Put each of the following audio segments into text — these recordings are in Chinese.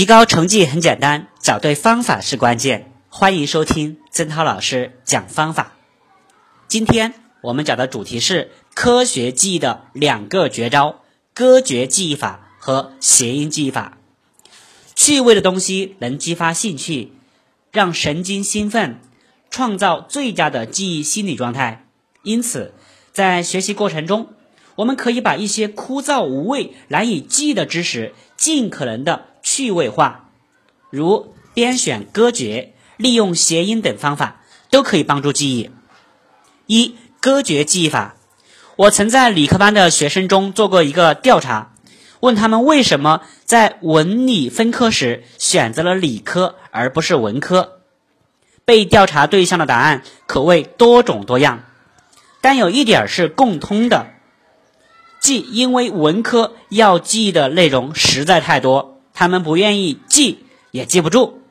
提高成绩很简单，找对方法是关键。欢迎收听曾涛老师讲方法。今天我们讲的主题是科学记忆的两个绝招：歌诀记忆法和谐音记忆法。趣味的东西能激发兴趣，让神经兴奋，创造最佳的记忆心理状态。因此，在学习过程中，我们可以把一些枯燥无味、难以记忆的知识，尽可能的趣味化，如编选歌诀、利用谐音等方法，都可以帮助记忆。一、歌诀记忆法。我曾在理科班的学生中做过一个调查，问他们为什么在文理分科时选择了理科而不是文科。被调查对象的答案可谓多种多样，但有一点是共通的。即因为文科要记忆的内容实在太多，他们不愿意记也记不住，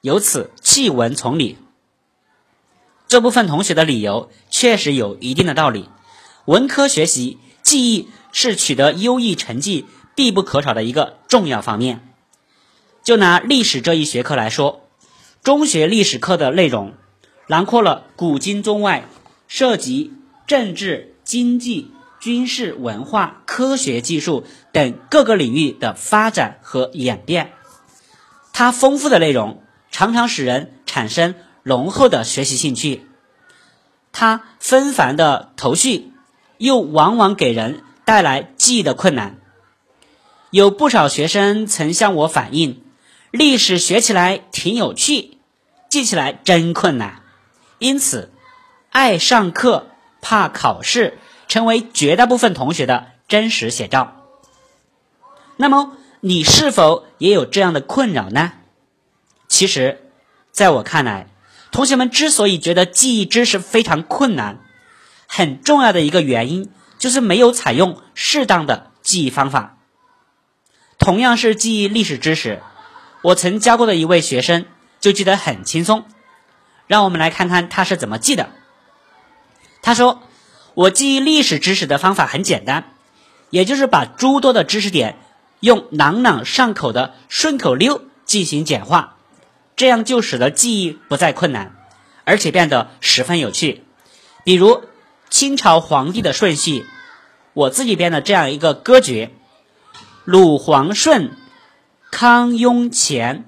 由此弃文从理。这部分同学的理由确实有一定的道理。文科学习记忆是取得优异成绩必不可少的一个重要方面。就拿历史这一学科来说，中学历史课的内容囊括了古今中外，涉及政治、经济。军事、文化、科学技术等各个领域的发展和演变，它丰富的内容常常使人产生浓厚的学习兴趣。它纷繁的头绪又往往给人带来记忆的困难。有不少学生曾向我反映，历史学起来挺有趣，记起来真困难。因此，爱上课，怕考试。成为绝大部分同学的真实写照。那么，你是否也有这样的困扰呢？其实，在我看来，同学们之所以觉得记忆知识非常困难，很重要的一个原因就是没有采用适当的记忆方法。同样是记忆历史知识，我曾教过的一位学生就记得很轻松。让我们来看看他是怎么记的。他说。我记忆历史知识的方法很简单，也就是把诸多的知识点用朗朗上口的顺口溜进行简化，这样就使得记忆不再困难，而且变得十分有趣。比如清朝皇帝的顺序，我自己编的这样一个歌诀：鲁皇顺，康雍乾，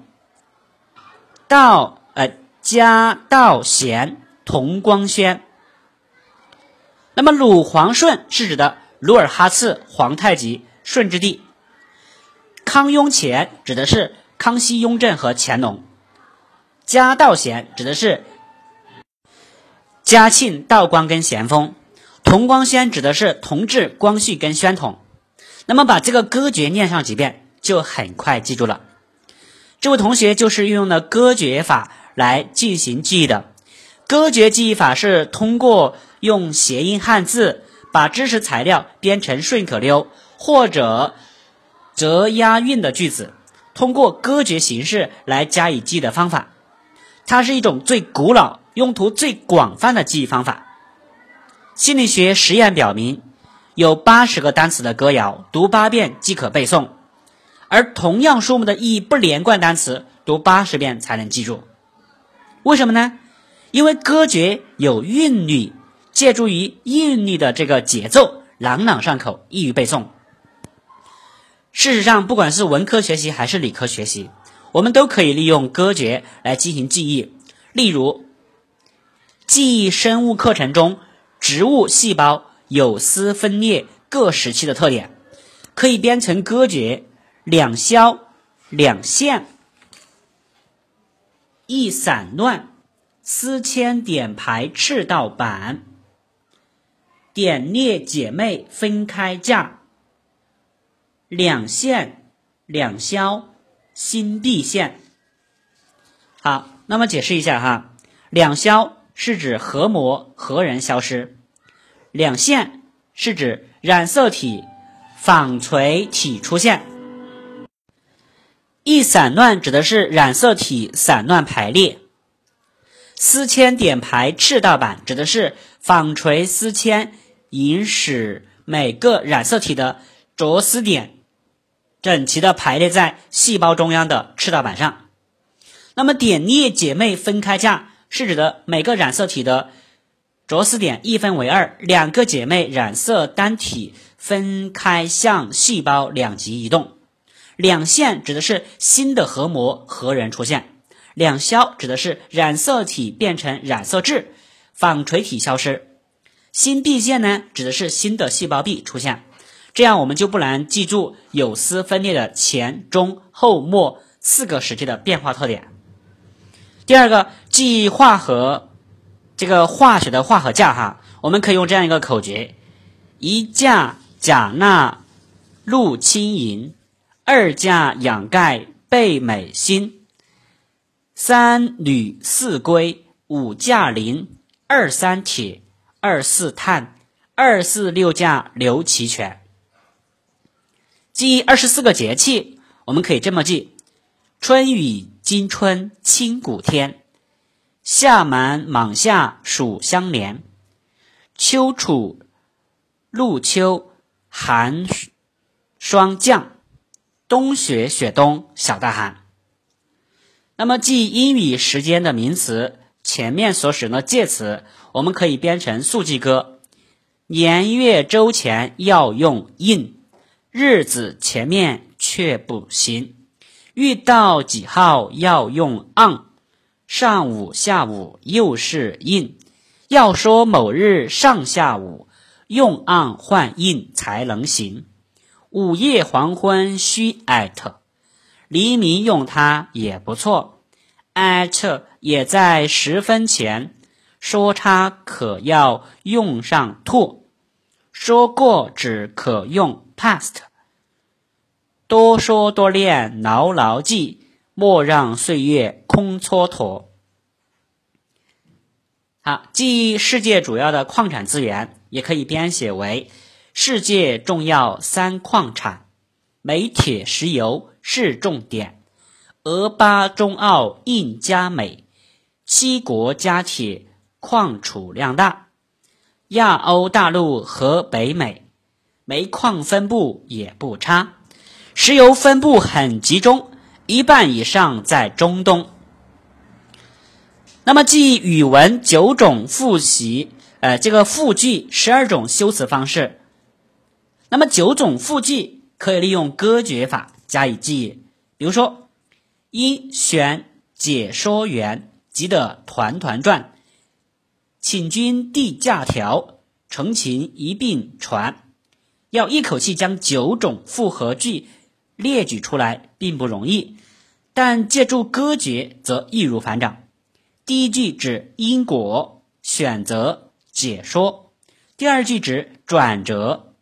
道呃嘉道咸，同光宣。那么鲁皇顺是指的努尔哈赤皇太极顺治帝，康雍乾指的是康熙、雍正和乾隆，嘉道咸指的是嘉庆、道光跟咸丰，同光宣指的是同治、光绪跟宣统。那么把这个歌诀念上几遍，就很快记住了。这位同学就是运用了歌诀法来进行记忆的。歌诀记忆法是通过用谐音汉字把知识材料编成顺口溜或者折押韵的句子，通过歌诀形式来加以记忆的方法。它是一种最古老、用途最广泛的记忆方法。心理学实验表明，有八十个单词的歌谣读八遍即可背诵，而同样数目的意义不连贯单词读八十遍才能记住。为什么呢？因为歌诀有韵律，借助于韵律的这个节奏，朗朗上口，易于背诵。事实上，不管是文科学习还是理科学习，我们都可以利用歌诀来进行记忆。例如，记忆生物课程中植物细胞有丝分裂各时期的特点，可以编成歌诀：两消两线，一散乱。丝牵点排赤道板，点列姐妹分开嫁。两线两消新必现。好，那么解释一下哈，两消是指核膜核仁消失，两线是指染色体纺锤体出现，一散乱指的是染色体散乱排列。丝牵点排赤道板指的是纺锤丝牵引使每个染色体的着丝点整齐的排列在细胞中央的赤道板上。那么点列姐妹分开架是指的每个染色体的着丝点一分为二，两个姐妹染色单体分开向细胞两极移动。两线指的是新的核膜核仁出现，两消指的是染色体变成染色质，纺锤体消失。新壁线呢，指的是新的细胞壁出现。这样我们就不难记住有丝分裂的前、中、后、末四个时期的变化特点。第二个，记忆化合这个化学的化合价哈，我们可以用这样一个口诀：一价钾钠氯氢银，二价氧钙钡镁锌，三铝四硅，五价磷，二三铁，二四碳，二四六价硫齐全。记二十四个节气，我们可以这么记：春雨。惊春清谷天，夏满莽夏暑相连，秋处露秋寒霜降，冬雪雪冬小大寒。那么记阴雨时间的名词，前面所使用的介词，我们可以编成速记歌：年月周前要用印，日子前面却不行。遇到几号要用 on，上午下午又是 in，要说某日上下午用 on 换 in 才能行。午夜黄昏需 at，黎明用它也不错。at 也在十分前，说差可要用上 to，说过只可用 past。多说多练，牢牢记，莫让岁月空蹉跎。好，记忆世界主要的矿产资源，也可以编写为世界重要三矿产：煤、铁、石油是重点。俄巴中澳印加美，七国加铁矿储量大。亚欧大陆和北美煤矿分布也不差。石油分布很集中，一半以上在中东。那么记语文九种复习，呃，这个复句十二种修辞方式。那么九种复句可以利用歌诀法加以记忆。比如说，一选解说员急得团团转，请君递假条，成情一并传。要一口气将九种复合句。列举出来并不容易，但借助歌诀则易如反掌。第一句指因果、选择、解说；第二句指转折；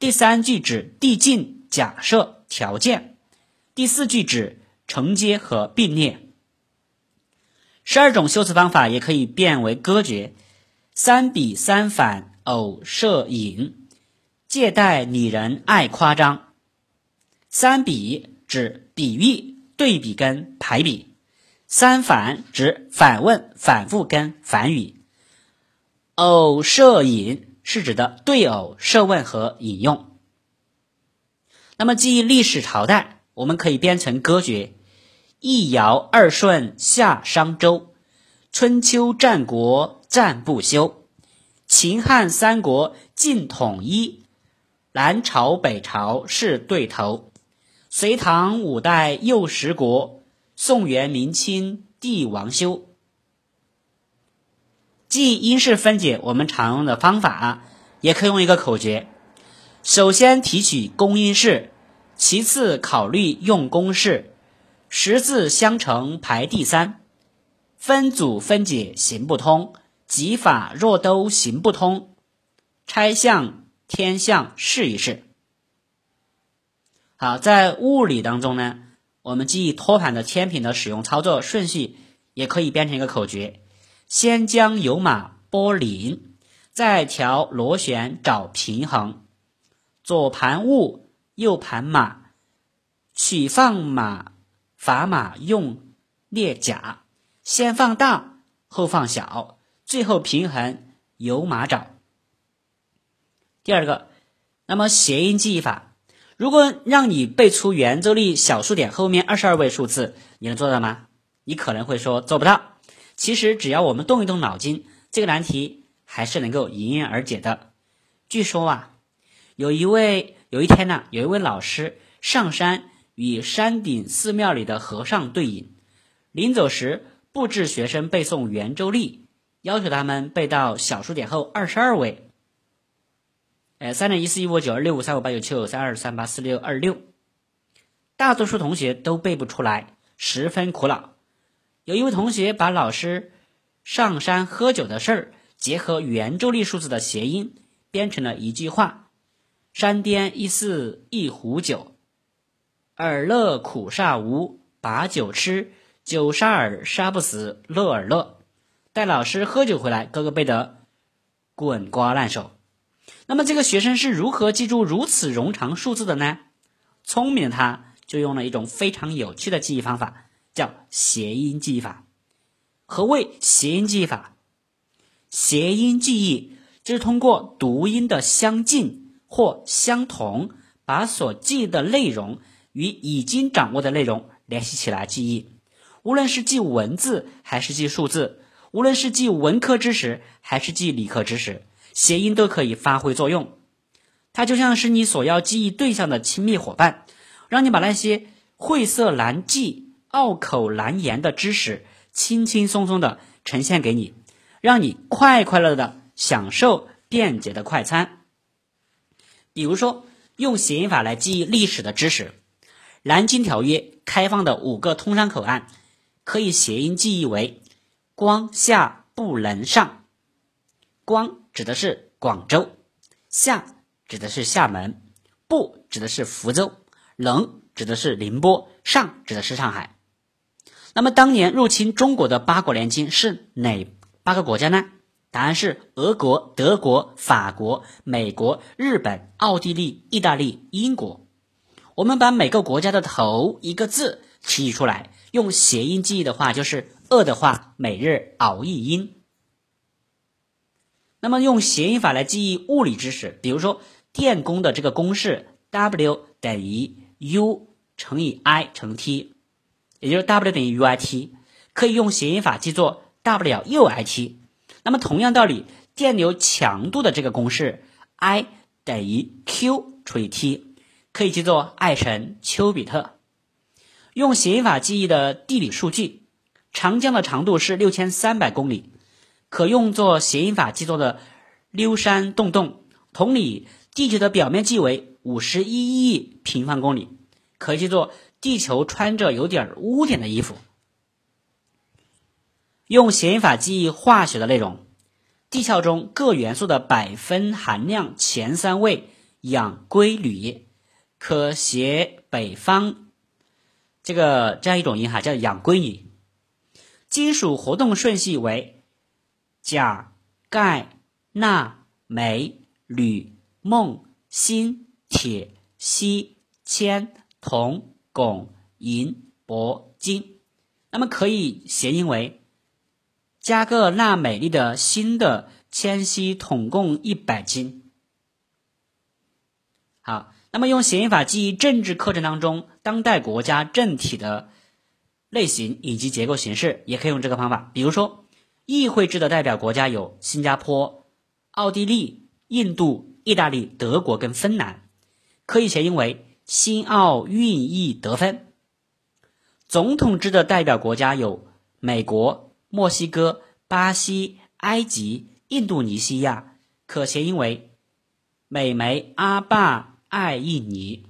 第三句指递进、假设、条件；第四句指承接和并列。十二种修辞方法也可以变为歌诀：三比三反偶摄引，借贷拟人爱夸张。三比指比喻、对比跟排比，三反指反问、反复跟反语。偶摄引是指的对偶、设问和引用。那么记忆历史朝代，我们可以编成歌诀：一尧二舜夏商周，春秋战国战不休，秦汉三国尽统一，南朝北朝是对头。隋唐五代又十国，宋元明清帝王修。记因式分解，我们常用的方法也可以用一个口诀：首先提取公因式，其次考虑用公式，十字相乘排第三。分组分解行不通，几法若都行不通，拆项添项试一试。好，在物理当中呢，我们记忆托盘的天平的使用操作顺序，也可以编成一个口诀：先将油码拨零，再调螺旋找平衡。左盘物，右盘码，取放码砝码用列甲，先放大，后放小，最后平衡油码找。第二个，那么谐音记忆法。如果让你背出圆周率小数点后面二十二位数字，你能做到吗？你可能会说做不到。其实只要我们动一动脑筋，这个难题还是能够迎刃而解的。据说啊，有一位有一天呢，有一位老师上山与山顶寺庙里的和尚对饮，临走时布置学生背诵圆周率，要求他们背到小数点后二十二位。哎，三点一四一五九二六五三五八九七九三二三八四六二六，大多数同学都背不出来，十分苦恼。有一位同学把老师上山喝酒的事儿结合圆周率数字的谐音，编成了一句话：“山巅一寺一壶酒，尔乐苦煞无，把酒吃，酒杀尔杀不死，乐尔乐。”带老师喝酒回来，哥哥背得滚瓜烂熟。那么这个学生是如何记住如此冗长数字的呢？聪明的他就用了一种非常有趣的记忆方法，叫谐音记忆法。何谓谐音记忆法？谐音记忆就是通过读音的相近或相同，把所记的内容与已经掌握的内容联系起来记忆。无论是记文字还是记数字，无论是记文科知识还是记理科知识。谐音都可以发挥作用，它就像是你所要记忆对象的亲密伙伴，让你把那些晦涩难记、拗口难言的知识轻轻松松的呈现给你，让你快快乐乐的享受便捷的快餐。比如说，用谐音法来记忆历史的知识，《南京条约》开放的五个通商口岸，可以谐音记忆为“光下不能上”，光。指的是广州，下指的是厦门，不指的是福州，能指的是宁波，上指的是上海。那么当年入侵中国的八国联军是哪八个国家呢？答案是俄国、德国、法国、美国、日本、奥地利、意大利、英国。我们把每个国家的头一个字提取出来，用谐音记忆的话，就是饿的话，每日熬一音。那么用谐音法来记忆物理知识，比如说电工的这个公式 W 等于 U 乘以 I 乘 T，也就是 W 等于 U I T，可以用谐音法记作 W 又 I T。那么同样道理，电流强度的这个公式 I 等于 Q 除以 T，可以记作爱神丘比特。用谐音法记忆的地理数据，长江的长度是六千三百公里。可用作谐音法记作的溜山洞洞，同理，地球的表面积为五十一亿平方公里，可以记作地球穿着有点污点的衣服。用谐音法记忆化学的内容，地壳中各元素的百分含量前三位氧硅铝，可携北方这个这样一种银哈，叫氧硅铝。金属活动顺序为。钾、钙、钠、镁、铝、锰、锌、铁、锡、铅、铜、汞、银、铂、金，那么可以谐音为加个钠镁粒的锌的铅锡统共一百斤。好，那么用谐音法记忆政治课程当中当代国家政体的类型以及结构形式，也可以用这个方法，比如说。议会制的代表国家有新加坡、奥地利、印度、意大利、德国跟芬兰，可以谐音为新奥运议得分。总统制的代表国家有美国、墨西哥、巴西、埃及、印度尼西亚，可谐音为美媒阿坝爱印尼。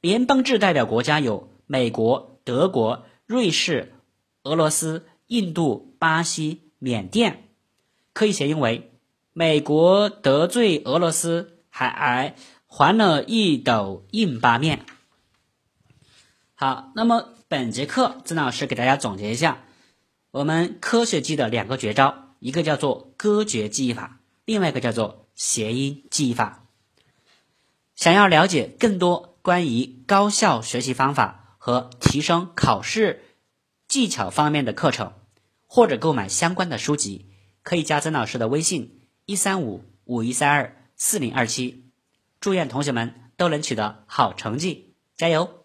联邦制代表国家有美国、德国、瑞士、俄罗斯。印度、巴西、缅甸，可以谐音为美国得罪俄罗斯，还还了一斗印巴面。好，那么本节课曾老师给大家总结一下，我们科学记的两个绝招，一个叫做歌诀记忆法，另外一个叫做谐音记忆法。想要了解更多关于高效学习方法和提升考试技巧方面的课程。或者购买相关的书籍，可以加曾老师的微信：一三五五一三二四零二七。祝愿同学们。都能取得好成绩。加油！